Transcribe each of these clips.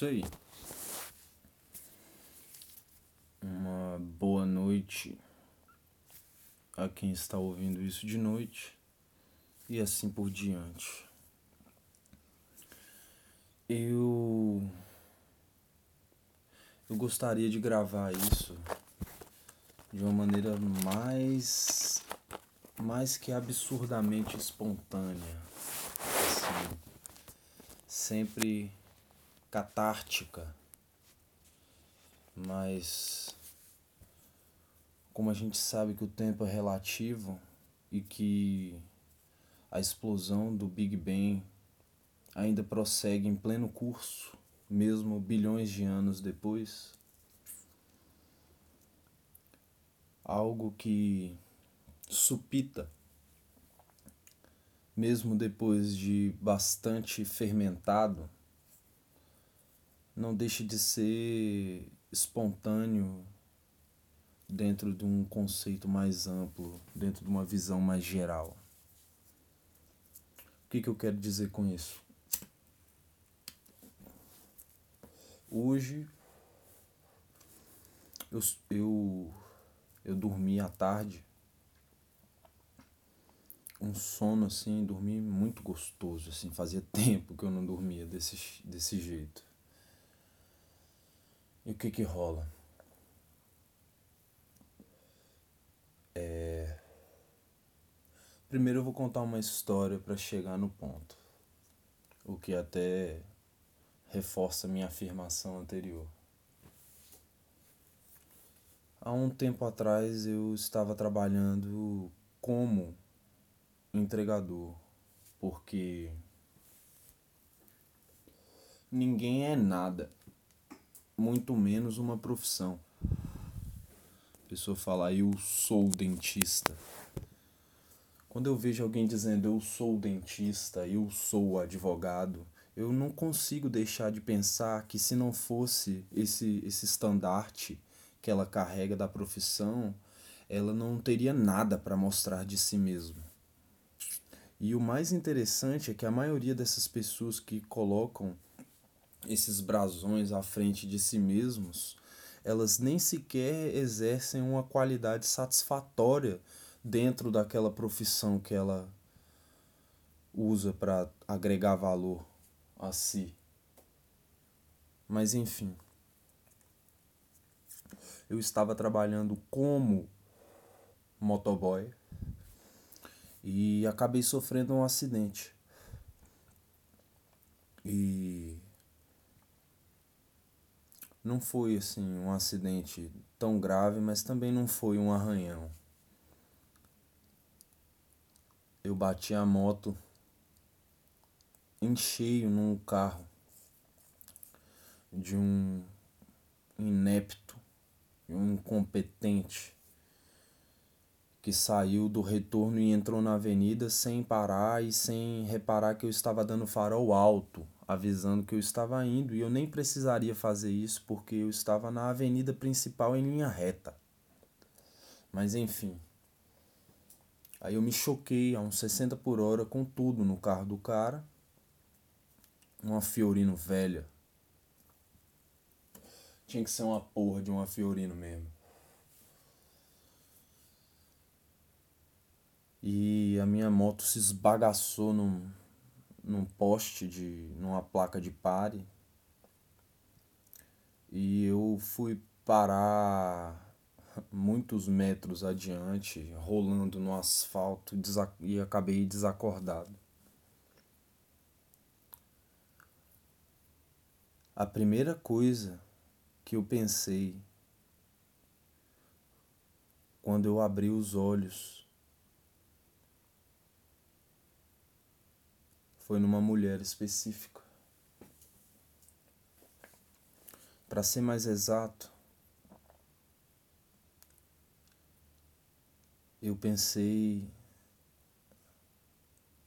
isso aí. Uma boa noite a quem está ouvindo isso de noite e assim por diante. Eu eu gostaria de gravar isso de uma maneira mais mais que absurdamente espontânea. Assim, sempre catártica. Mas como a gente sabe que o tempo é relativo e que a explosão do Big Bang ainda prossegue em pleno curso, mesmo bilhões de anos depois, algo que supita, mesmo depois de bastante fermentado, não deixa de ser espontâneo dentro de um conceito mais amplo, dentro de uma visão mais geral. O que, que eu quero dizer com isso? Hoje eu, eu, eu dormi à tarde, um sono assim, dormi muito gostoso, assim, fazia tempo que eu não dormia desse, desse jeito. E o que que rola? É... Primeiro eu vou contar uma história para chegar no ponto, o que até reforça minha afirmação anterior. Há um tempo atrás eu estava trabalhando como entregador, porque ninguém é nada, muito menos uma profissão. A pessoa fala, eu sou dentista. Quando eu vejo alguém dizendo eu sou dentista, eu sou advogado, eu não consigo deixar de pensar que se não fosse esse, esse estandarte que ela carrega da profissão, ela não teria nada para mostrar de si mesma. E o mais interessante é que a maioria dessas pessoas que colocam esses brasões à frente de si mesmos, elas nem sequer exercem uma qualidade satisfatória dentro daquela profissão que ela usa para agregar valor a si. Mas enfim, eu estava trabalhando como motoboy e acabei sofrendo um acidente. E não foi assim um acidente tão grave, mas também não foi um arranhão. Eu bati a moto em cheio num carro de um inepto um incompetente que saiu do retorno e entrou na avenida sem parar e sem reparar que eu estava dando farol alto, avisando que eu estava indo e eu nem precisaria fazer isso porque eu estava na avenida principal em linha reta. Mas enfim. Aí eu me choquei a uns 60 por hora com tudo no carro do cara uma Fiorino velha. Tinha que ser uma porra de uma Fiorino mesmo. E a minha moto se esbagaçou num, num poste de. numa placa de pare. E eu fui parar muitos metros adiante, rolando no asfalto e acabei desacordado. A primeira coisa que eu pensei quando eu abri os olhos foi numa mulher específica. Para ser mais exato, eu pensei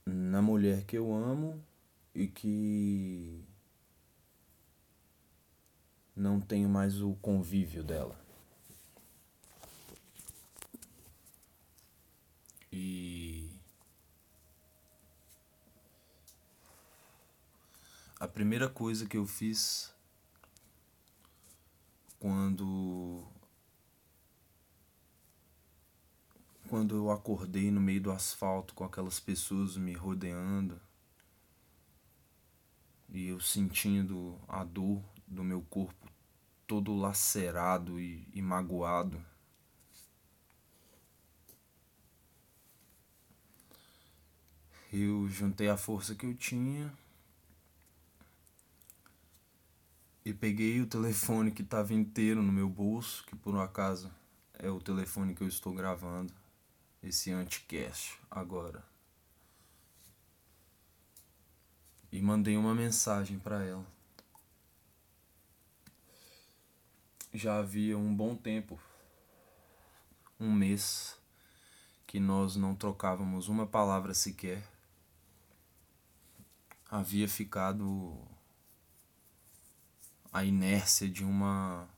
na mulher que eu amo e que não tenho mais o convívio dela. E primeira coisa que eu fiz quando quando eu acordei no meio do asfalto com aquelas pessoas me rodeando e eu sentindo a dor do meu corpo todo lacerado e, e magoado. Eu juntei a força que eu tinha e peguei o telefone que estava inteiro no meu bolso, que por um acaso é o telefone que eu estou gravando esse anticast agora. E mandei uma mensagem para ela. Já havia um bom tempo, um mês, que nós não trocávamos uma palavra sequer. Havia ficado a inércia de uma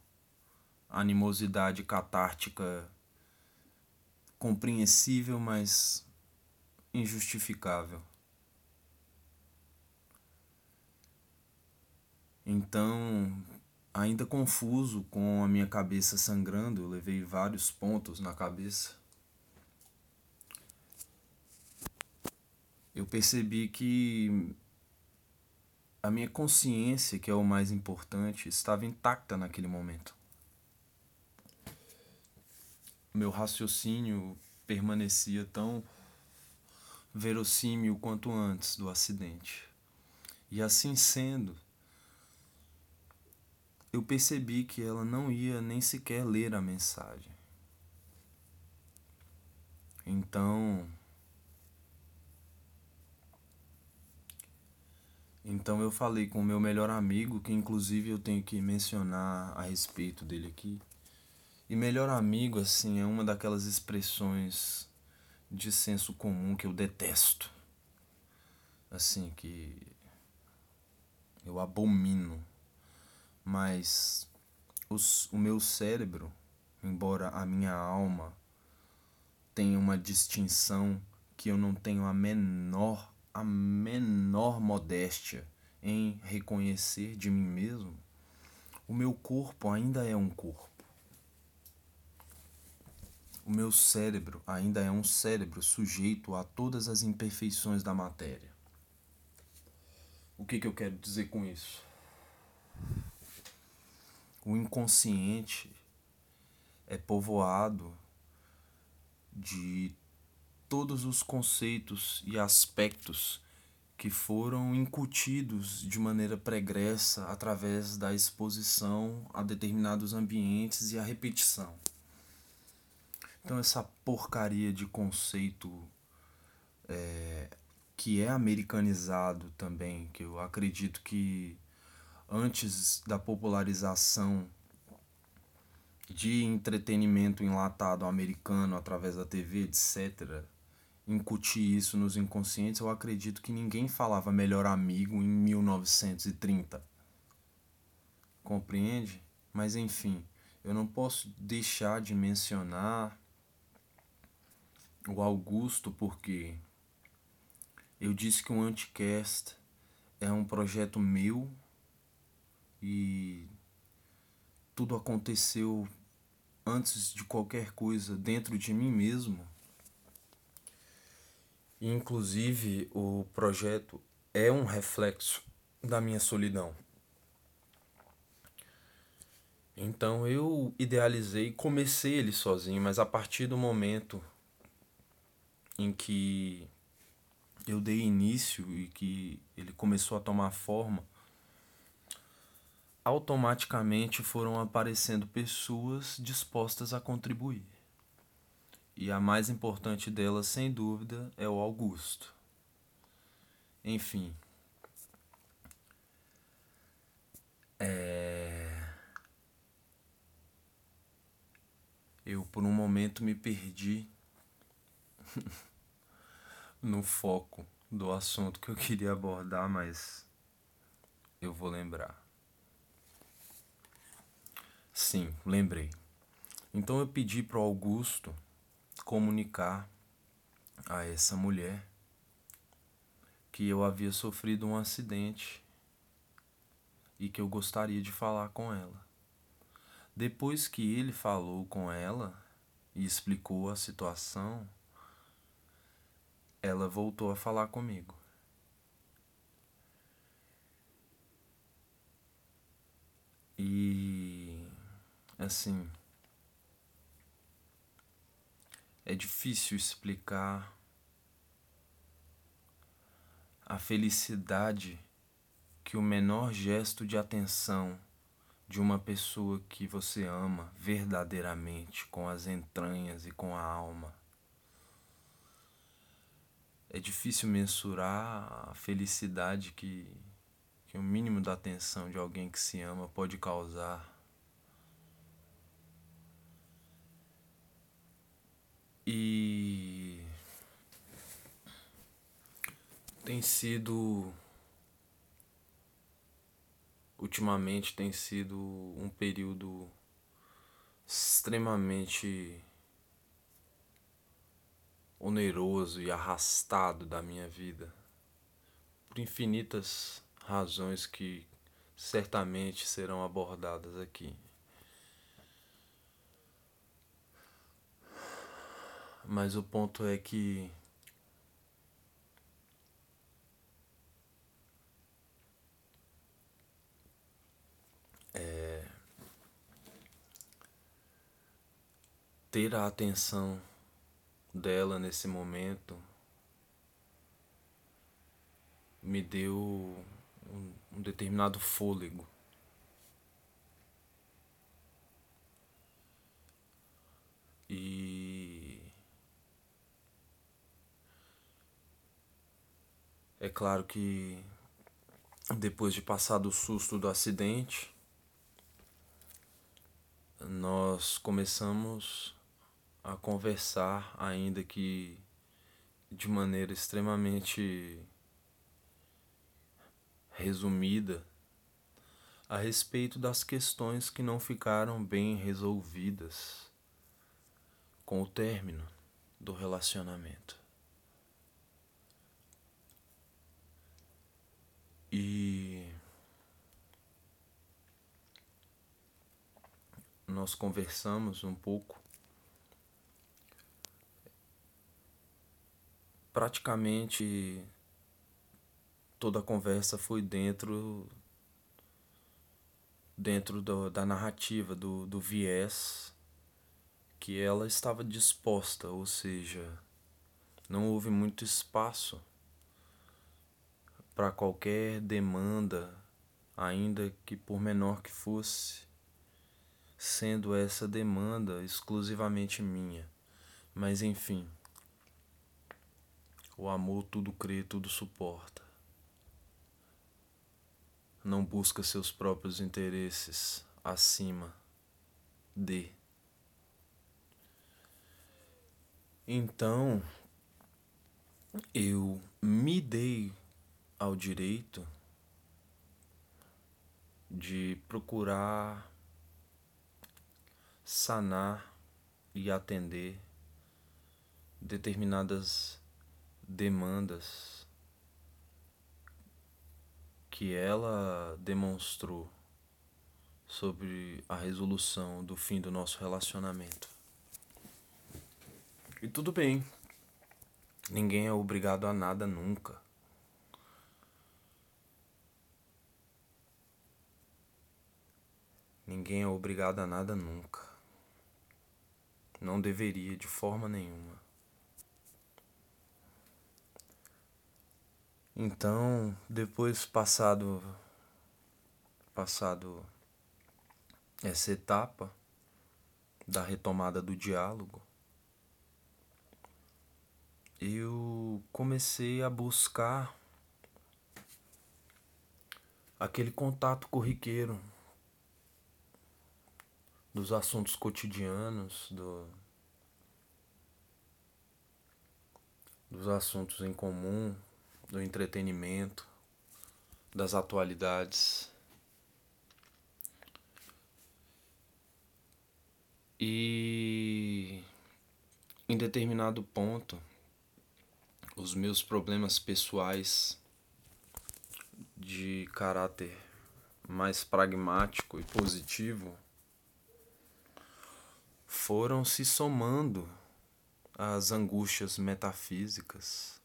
animosidade catártica compreensível, mas injustificável. Então, ainda confuso, com a minha cabeça sangrando, eu levei vários pontos na cabeça. Eu percebi que a minha consciência, que é o mais importante, estava intacta naquele momento. Meu raciocínio permanecia tão verossímil quanto antes do acidente. E assim sendo, eu percebi que ela não ia nem sequer ler a mensagem. Então. Então eu falei com o meu melhor amigo, que inclusive eu tenho que mencionar a respeito dele aqui. E melhor amigo, assim, é uma daquelas expressões de senso comum que eu detesto. Assim, que eu abomino mas os, o meu cérebro, embora a minha alma tenha uma distinção que eu não tenho a menor, a menor modéstia em reconhecer de mim mesmo, o meu corpo ainda é um corpo. O meu cérebro ainda é um cérebro sujeito a todas as imperfeições da matéria. O que, que eu quero dizer com isso? o inconsciente é povoado de todos os conceitos e aspectos que foram incutidos de maneira pregressa através da exposição a determinados ambientes e a repetição. Então, essa porcaria de conceito é, que é americanizado também, que eu acredito que antes da popularização de entretenimento enlatado americano através da TV, etc., incutir isso nos inconscientes, eu acredito que ninguém falava melhor amigo em 1930. Compreende? Mas enfim, eu não posso deixar de mencionar o Augusto porque eu disse que o Anticast é um projeto meu e tudo aconteceu antes de qualquer coisa dentro de mim mesmo. Inclusive, o projeto é um reflexo da minha solidão. Então eu idealizei, comecei ele sozinho, mas a partir do momento em que eu dei início e que ele começou a tomar forma, automaticamente foram aparecendo pessoas dispostas a contribuir. E a mais importante delas, sem dúvida, é o Augusto. Enfim. É... Eu, por um momento, me perdi no foco do assunto que eu queria abordar, mas eu vou lembrar. Sim, lembrei. Então eu pedi para Augusto comunicar a essa mulher que eu havia sofrido um acidente e que eu gostaria de falar com ela. Depois que ele falou com ela e explicou a situação, ela voltou a falar comigo. E assim, é difícil explicar a felicidade que o menor gesto de atenção de uma pessoa que você ama verdadeiramente, com as entranhas e com a alma. É difícil mensurar a felicidade que, que o mínimo da atenção de alguém que se ama pode causar. E tem sido ultimamente tem sido um período extremamente oneroso e arrastado da minha vida por infinitas razões que certamente serão abordadas aqui. Mas o ponto é que ter a atenção dela nesse momento me deu um, um determinado fôlego. E é claro que depois de passar do susto do acidente, nós começamos a conversar, ainda que de maneira extremamente resumida, a respeito das questões que não ficaram bem resolvidas com o término do relacionamento. E nós conversamos um pouco praticamente toda a conversa foi dentro dentro do, da narrativa, do, do viés que ela estava disposta, ou seja, não houve muito espaço para qualquer demanda, ainda que por menor que fosse, sendo essa demanda exclusivamente minha. Mas enfim, o amor tudo crê, tudo suporta. Não busca seus próprios interesses acima de. Então, eu me dei ao direito de procurar sanar e atender determinadas demandas que ela demonstrou sobre a resolução do fim do nosso relacionamento. E tudo bem, ninguém é obrigado a nada nunca. Ninguém é obrigado a nada nunca. Não deveria de forma nenhuma. Então, depois passado passado essa etapa da retomada do diálogo, eu comecei a buscar aquele contato corriqueiro dos assuntos cotidianos, do, dos assuntos em comum, do entretenimento, das atualidades. E em determinado ponto, os meus problemas pessoais de caráter mais pragmático e positivo foram se somando às angústias metafísicas,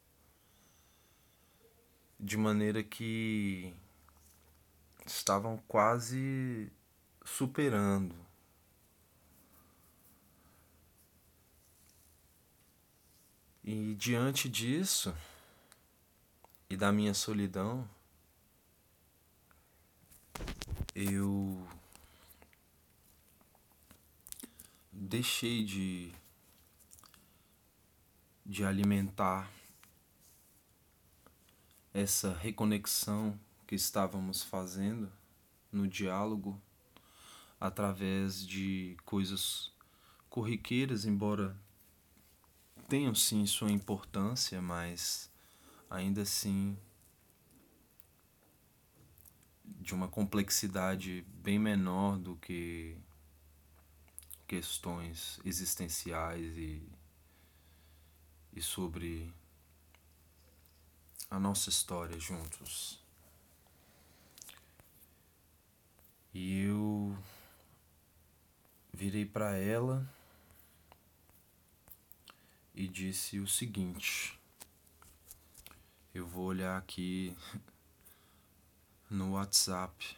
de maneira que estavam quase superando. E diante disso e da minha solidão, eu deixei de de alimentar essa reconexão que estávamos fazendo no diálogo através de coisas corriqueiras, embora tenham sim sua importância, mas ainda assim de uma complexidade bem menor do que questões existenciais e, e sobre a nossa história juntos. E eu virei para ela e disse o seguinte: Eu vou olhar aqui no WhatsApp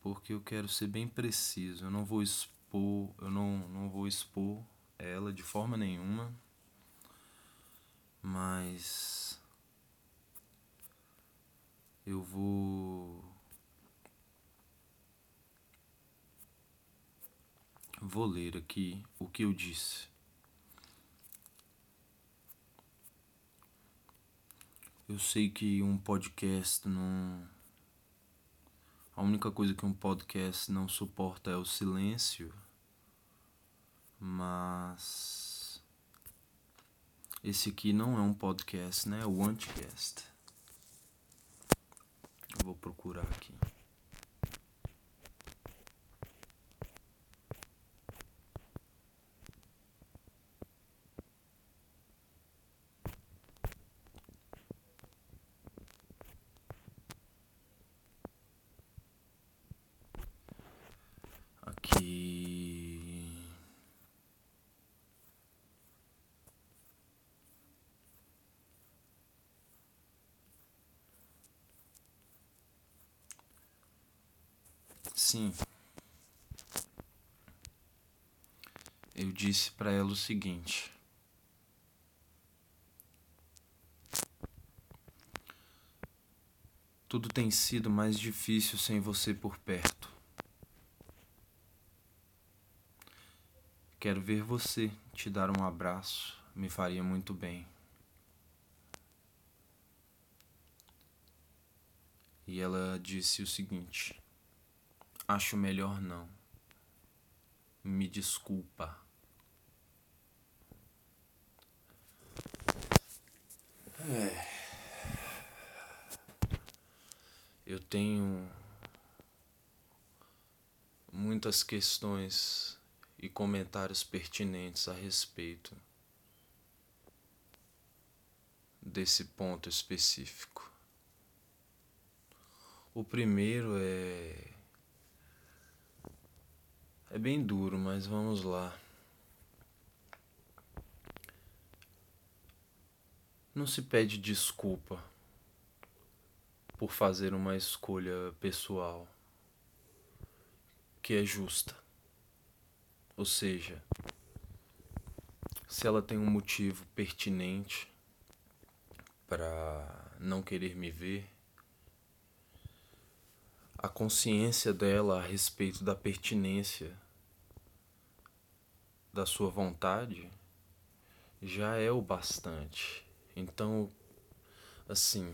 porque eu quero ser bem preciso. Eu não vou expor, eu não, não vou expor ela de forma nenhuma, mas eu vou vou ler aqui o que eu disse. Eu sei que um podcast não. A única coisa que um podcast não suporta é o silêncio, mas. Esse aqui não é um podcast, né? É o Anticast. vou procurar aqui. Sim. Eu disse para ela o seguinte: Tudo tem sido mais difícil sem você por perto. Quero ver você te dar um abraço, me faria muito bem. E ela disse o seguinte: Acho melhor não. Me desculpa. É. Eu tenho muitas questões e comentários pertinentes a respeito desse ponto específico. O primeiro é é bem duro, mas vamos lá. Não se pede desculpa por fazer uma escolha pessoal que é justa. Ou seja, se ela tem um motivo pertinente para não querer me ver, a consciência dela a respeito da pertinência da sua vontade já é o bastante. Então, assim,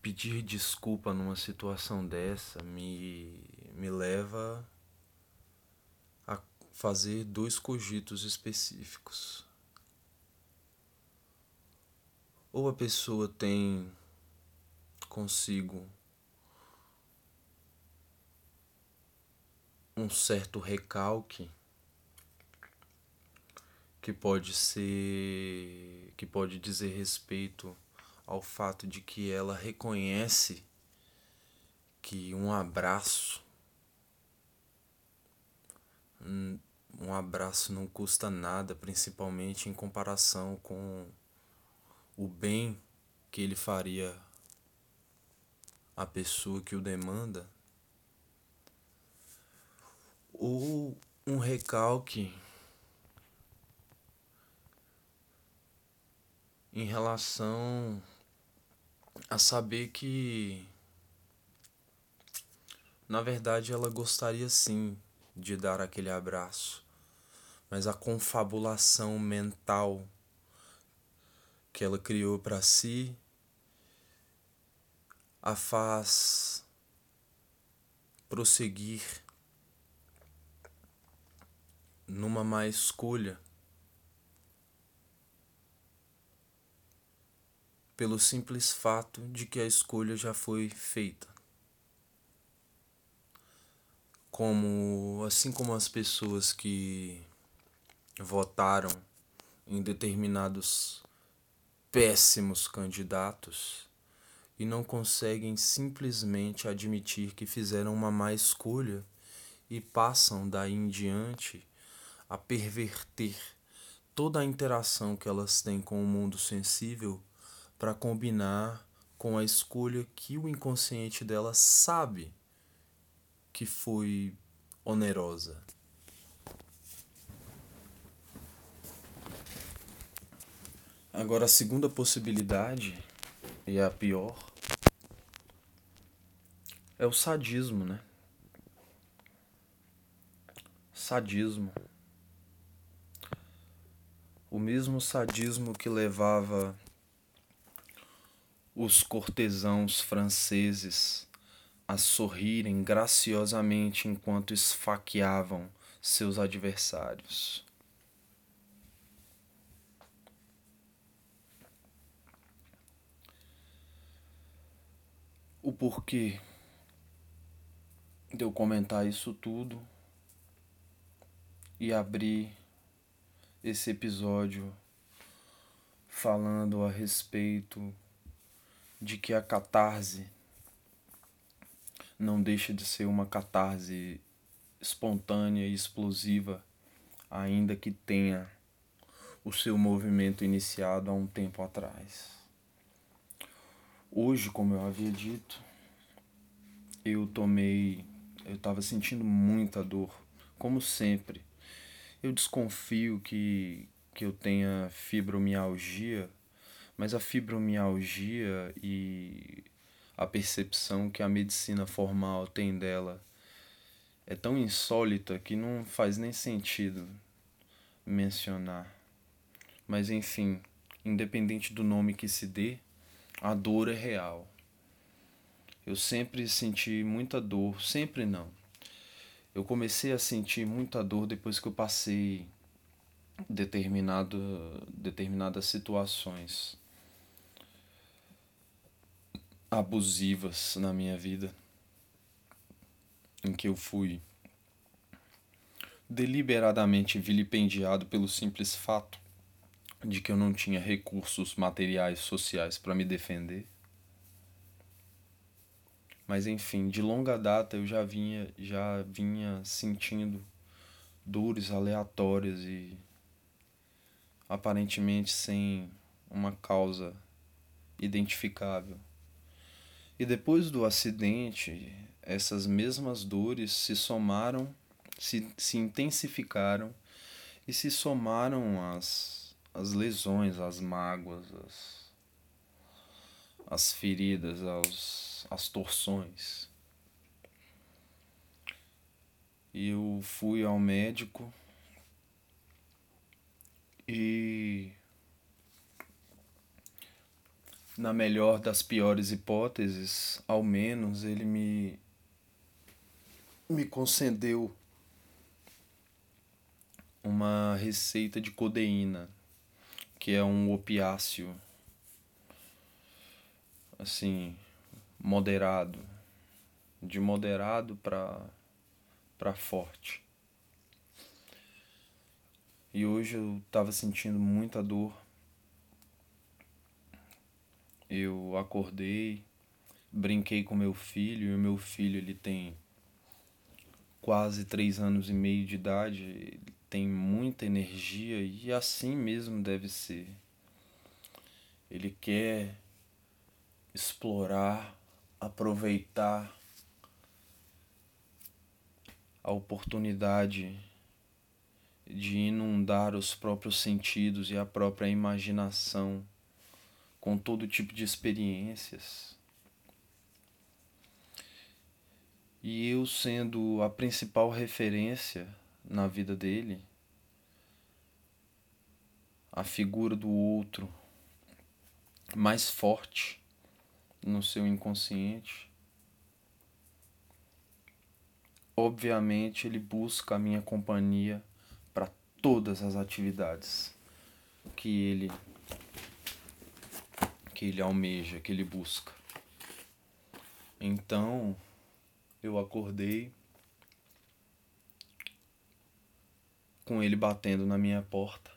pedir desculpa numa situação dessa me, me leva a fazer dois cogitos específicos. Ou a pessoa tem consigo um certo recalque que pode ser que pode dizer respeito ao fato de que ela reconhece que um abraço um abraço não custa nada, principalmente em comparação com o bem que ele faria à pessoa que o demanda, ou um recalque em relação a saber que na verdade ela gostaria sim de dar aquele abraço, mas a confabulação mental que ela criou para si a faz prosseguir numa má escolha pelo simples fato de que a escolha já foi feita. Como assim como as pessoas que votaram em determinados péssimos candidatos e não conseguem simplesmente admitir que fizeram uma má escolha e passam daí em diante a perverter toda a interação que elas têm com o mundo sensível para combinar com a escolha que o inconsciente delas sabe que foi onerosa. Agora, a segunda possibilidade, e a pior, é o sadismo, né? Sadismo. O mesmo sadismo que levava os cortesãos franceses a sorrirem graciosamente enquanto esfaqueavam seus adversários. O porquê de eu comentar isso tudo e abrir esse episódio falando a respeito de que a catarse não deixa de ser uma catarse espontânea e explosiva, ainda que tenha o seu movimento iniciado há um tempo atrás. Hoje, como eu havia dito, eu tomei. Eu estava sentindo muita dor, como sempre. Eu desconfio que, que eu tenha fibromialgia, mas a fibromialgia e a percepção que a medicina formal tem dela é tão insólita que não faz nem sentido mencionar. Mas enfim, independente do nome que se dê, a dor é real. Eu sempre senti muita dor, sempre não. Eu comecei a sentir muita dor depois que eu passei determinado, determinadas situações abusivas na minha vida, em que eu fui deliberadamente vilipendiado pelo simples fato de que eu não tinha recursos materiais sociais para me defender. Mas enfim, de longa data eu já vinha já vinha sentindo dores aleatórias e aparentemente sem uma causa identificável. E depois do acidente, essas mesmas dores se somaram, se, se intensificaram e se somaram às as lesões, as mágoas, as, as feridas, as, as torções. E eu fui ao médico e na melhor das piores hipóteses, ao menos ele me me concedeu uma receita de codeína que é um opiáceo assim moderado de moderado para para forte e hoje eu estava sentindo muita dor eu acordei brinquei com meu filho e o meu filho ele tem quase três anos e meio de idade, ele tem muita energia e assim mesmo deve ser. Ele quer explorar, aproveitar a oportunidade de inundar os próprios sentidos e a própria imaginação com todo tipo de experiências. E eu sendo a principal referência na vida dele, a figura do outro mais forte no seu inconsciente, obviamente ele busca a minha companhia para todas as atividades que ele que ele almeja, que ele busca. Então, eu acordei com ele batendo na minha porta,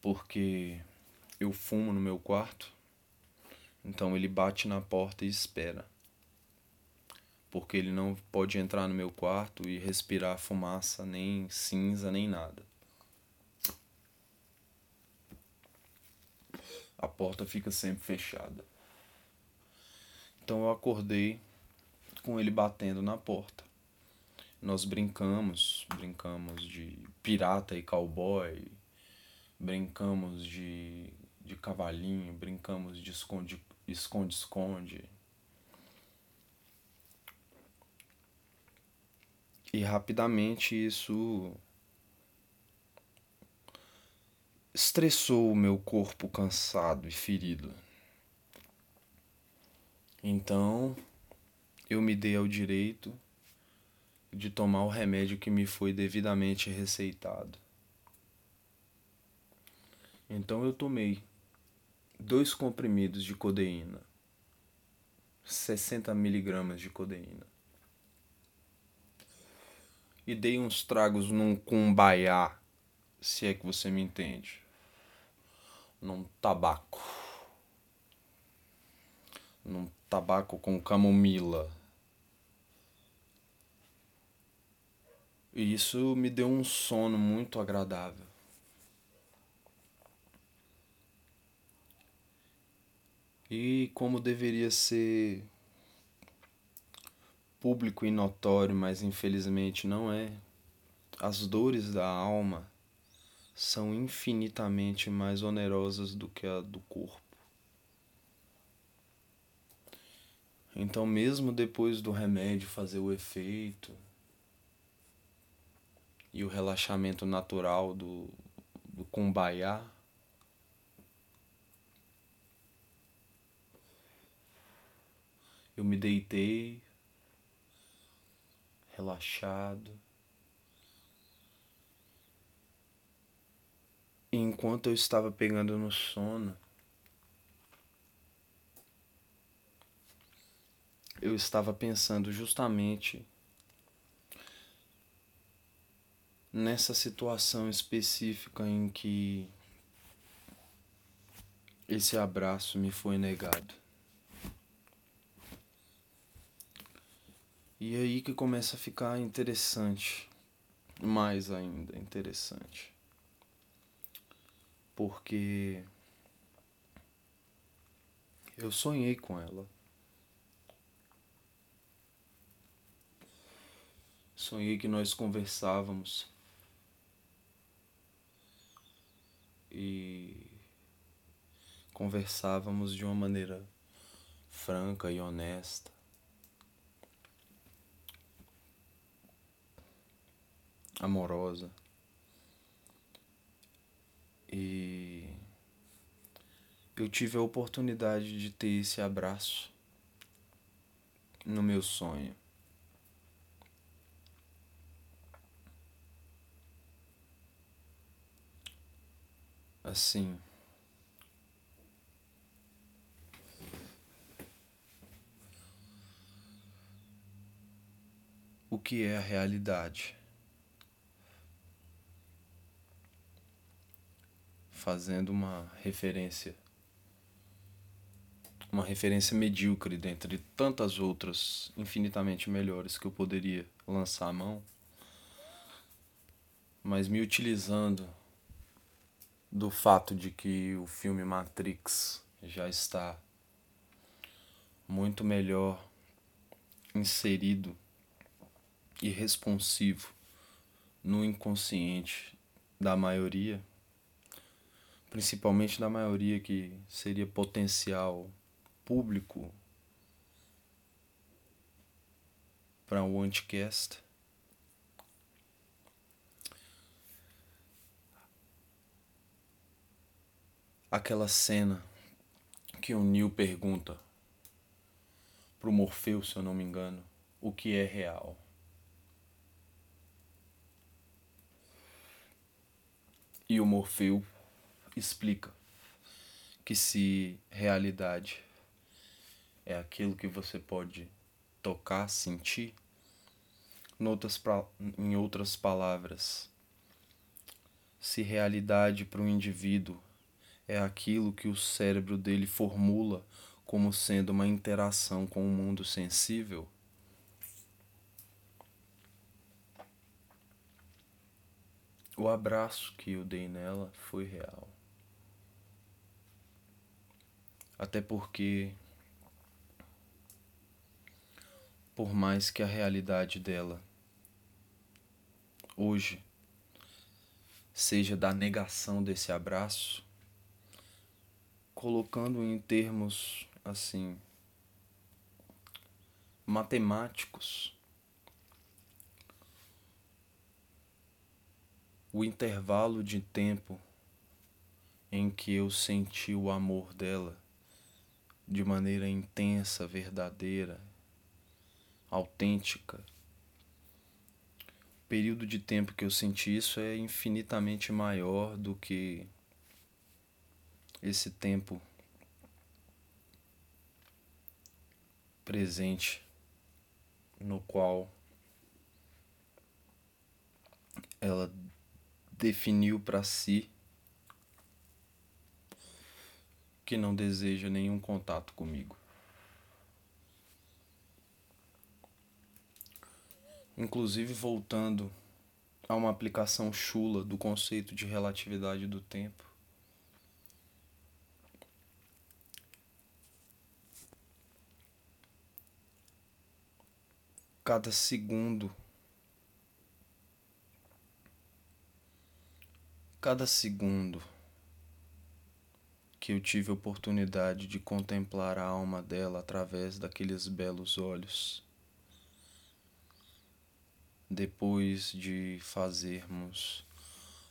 porque eu fumo no meu quarto, então ele bate na porta e espera porque ele não pode entrar no meu quarto e respirar fumaça, nem cinza, nem nada. A porta fica sempre fechada. Então eu acordei com ele batendo na porta. Nós brincamos, brincamos de pirata e cowboy, brincamos de, de cavalinho, brincamos de esconde-esconde E rapidamente isso estressou o meu corpo cansado e ferido. Então, eu me dei ao direito de tomar o remédio que me foi devidamente receitado. Então eu tomei dois comprimidos de codeína, 60 miligramas de codeína e dei uns tragos num cumbaiá, se é que você me entende. Num tabaco. Num tabaco com camomila. E isso me deu um sono muito agradável. E como deveria ser público e notório, mas infelizmente não é. As dores da alma são infinitamente mais onerosas do que a do corpo. Então, mesmo depois do remédio fazer o efeito e o relaxamento natural do, do kumbaya, eu me deitei relaxado. E enquanto eu estava pegando no sono, eu estava pensando justamente nessa situação específica em que esse abraço me foi negado. E é aí que começa a ficar interessante, mais ainda interessante. Porque eu sonhei com ela. Sonhei que nós conversávamos e conversávamos de uma maneira franca e honesta. Amorosa. E eu tive a oportunidade de ter esse abraço no meu sonho. Assim. O que é a realidade? Fazendo uma referência uma referência medíocre dentre tantas outras infinitamente melhores que eu poderia lançar a mão, mas me utilizando do fato de que o filme Matrix já está muito melhor inserido e responsivo no inconsciente da maioria, principalmente da maioria que seria potencial público para um anticast. Aquela cena que o Neil pergunta pro Morfeu, se eu não me engano, o que é real. E o Morfeu explica que se realidade é aquilo que você pode tocar, sentir, em outras palavras, se realidade para o indivíduo é aquilo que o cérebro dele formula como sendo uma interação com o mundo sensível, O abraço que eu dei nela foi real. Até porque, por mais que a realidade dela hoje seja da negação desse abraço, colocando em termos assim matemáticos, o intervalo de tempo em que eu senti o amor dela de maneira intensa, verdadeira, autêntica. O período de tempo que eu senti isso é infinitamente maior do que esse tempo presente no qual ela definiu para si que não deseja nenhum contato comigo. Inclusive, voltando a uma aplicação chula do conceito de relatividade do tempo. Cada segundo Cada segundo que eu tive oportunidade de contemplar a alma dela através daqueles belos olhos, depois de fazermos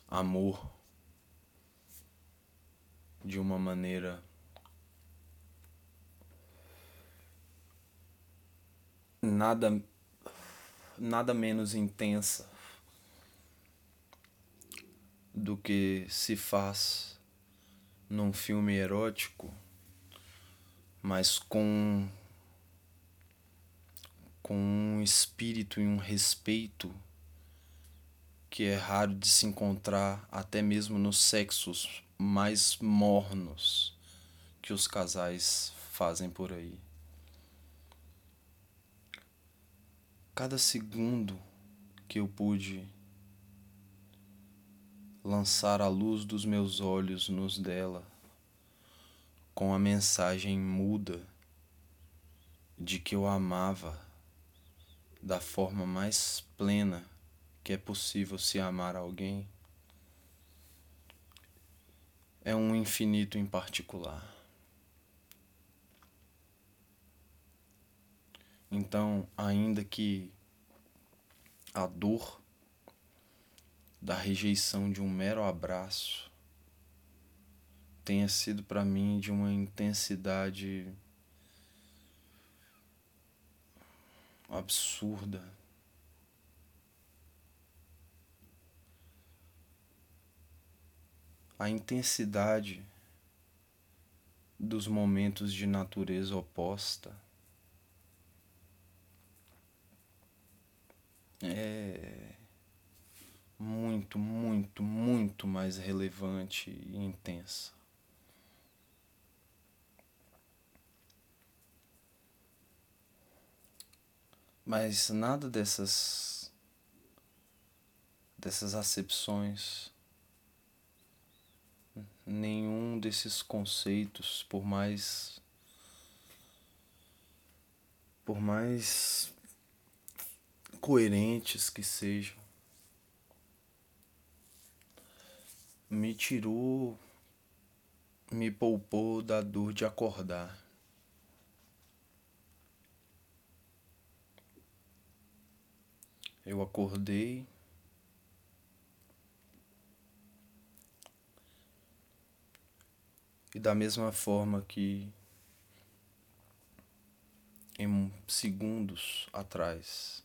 amor de uma maneira nada nada menos intensa do que se faz num filme erótico, mas com com um espírito e um respeito que é raro de se encontrar até mesmo nos sexos mais mornos que os casais fazem por aí. Cada segundo que eu pude lançar a luz dos meus olhos nos dela, com a mensagem muda de que eu amava da forma mais plena que é possível se amar alguém, é um infinito em particular. Então, ainda que a dor da rejeição de um mero abraço tenha sido para mim de uma intensidade absurda. A intensidade dos momentos de natureza oposta é muito, muito, muito mais relevante e intensa. Mas nada dessas dessas acepções, nenhum desses conceitos, por mais por mais coerentes que sejam, me tirou, me poupou da dor de acordar. Eu acordei e da mesma forma que em segundos atrás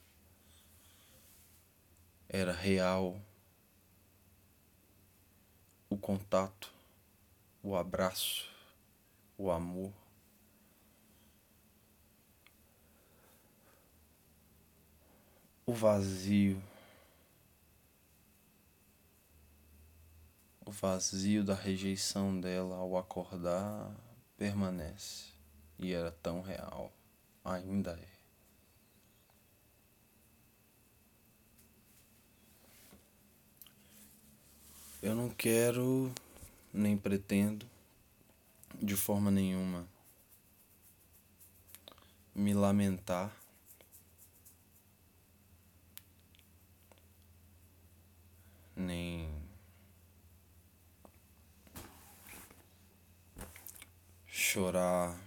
era real o contato, o abraço, o amor. O vazio, o vazio da rejeição dela ao acordar permanece e era tão real, ainda é. Eu não quero nem pretendo de forma nenhuma me lamentar. Nem chorar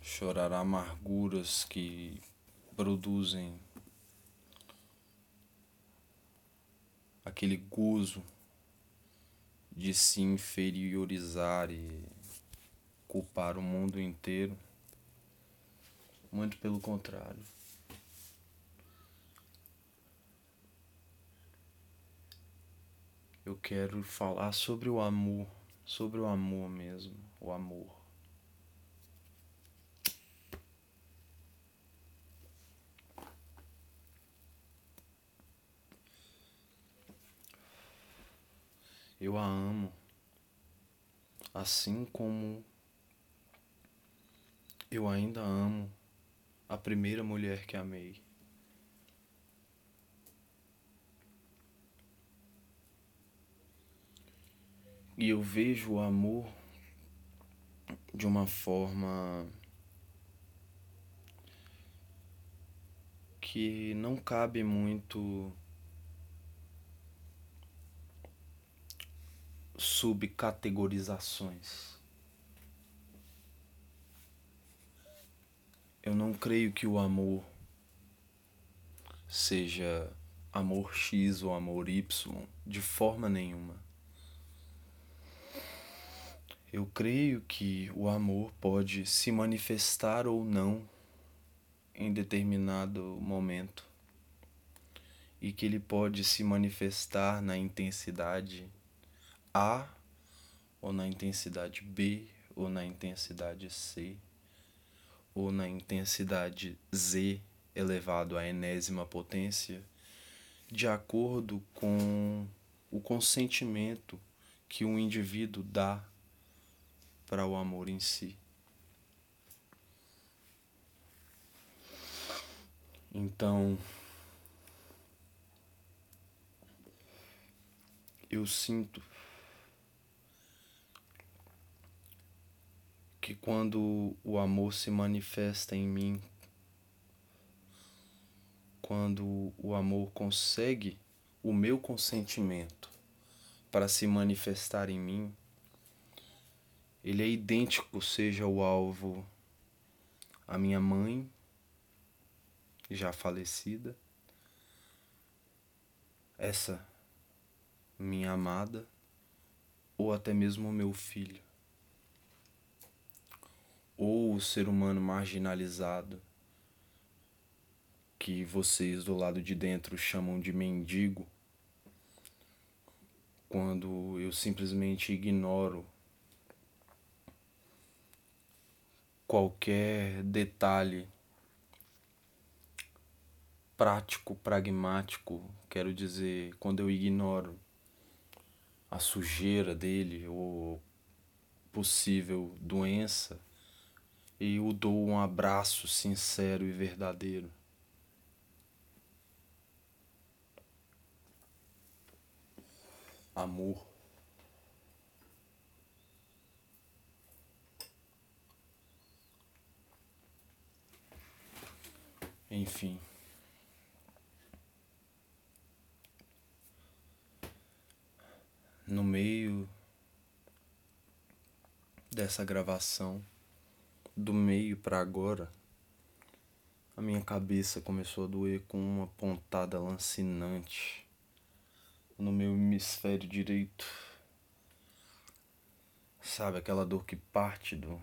chorar amarguras que produzem aquele gozo de se inferiorizar e culpar o mundo inteiro. Muito pelo contrário. Eu quero falar sobre o amor, sobre o amor mesmo, o amor. Eu a amo, assim como eu ainda amo a primeira mulher que amei. E eu vejo o amor de uma forma que não cabe muito subcategorizações. Eu não creio que o amor seja amor X ou amor Y, de forma nenhuma. Eu creio que o amor pode se manifestar ou não em determinado momento e que ele pode se manifestar na intensidade a, ou na intensidade B, ou na intensidade C, ou na intensidade Z elevado à enésima potência, de acordo com o consentimento que o indivíduo dá para o amor em si. Então, eu sinto que quando o amor se manifesta em mim, quando o amor consegue o meu consentimento para se manifestar em mim, ele é idêntico, seja o alvo a minha mãe, já falecida, essa minha amada, ou até mesmo o meu filho ou o ser humano marginalizado, que vocês do lado de dentro chamam de mendigo, quando eu simplesmente ignoro qualquer detalhe prático, pragmático, quero dizer, quando eu ignoro a sujeira dele ou possível doença e o dou um abraço sincero e verdadeiro. Amor. Enfim. No meio dessa gravação, do meio para agora, a minha cabeça começou a doer com uma pontada lancinante no meu hemisfério direito. Sabe aquela dor que parte do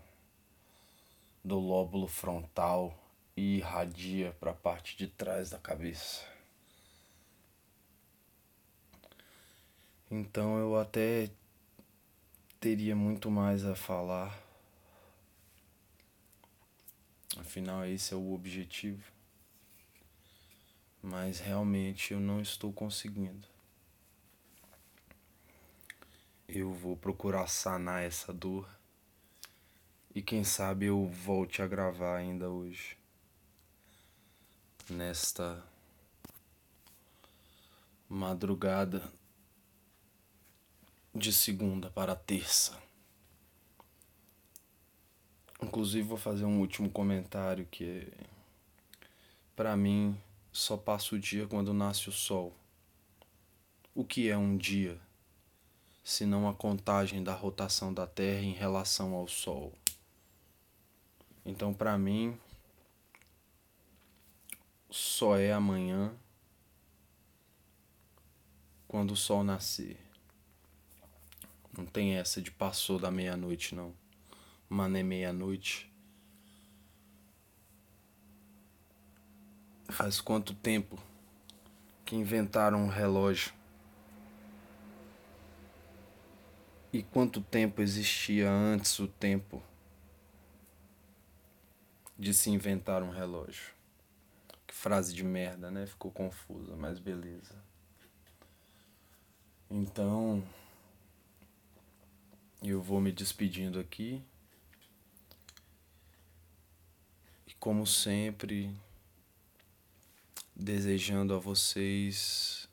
do lóbulo frontal e irradia para a parte de trás da cabeça. Então eu até teria muito mais a falar. Afinal, esse é o objetivo. Mas realmente eu não estou conseguindo. Eu vou procurar sanar essa dor. E quem sabe eu volte a gravar ainda hoje nesta madrugada de segunda para terça. Inclusive vou fazer um último comentário que para mim só passa o dia quando nasce o sol. O que é um dia, se não a contagem da rotação da Terra em relação ao sol? Então, para mim, só é amanhã quando o sol nascer. Não tem essa de passou da meia-noite, não. Mané meia-noite. Faz quanto tempo que inventaram um relógio? E quanto tempo existia antes o tempo de se inventar um relógio? frase de merda, né? Ficou confusa, mas beleza. Então, eu vou me despedindo aqui. E como sempre, desejando a vocês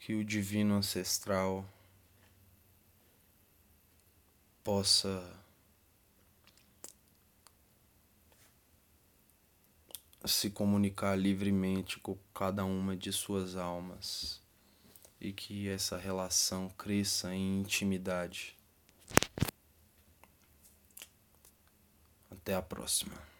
que o divino ancestral possa se comunicar livremente com cada uma de suas almas e que essa relação cresça em intimidade. Até a próxima.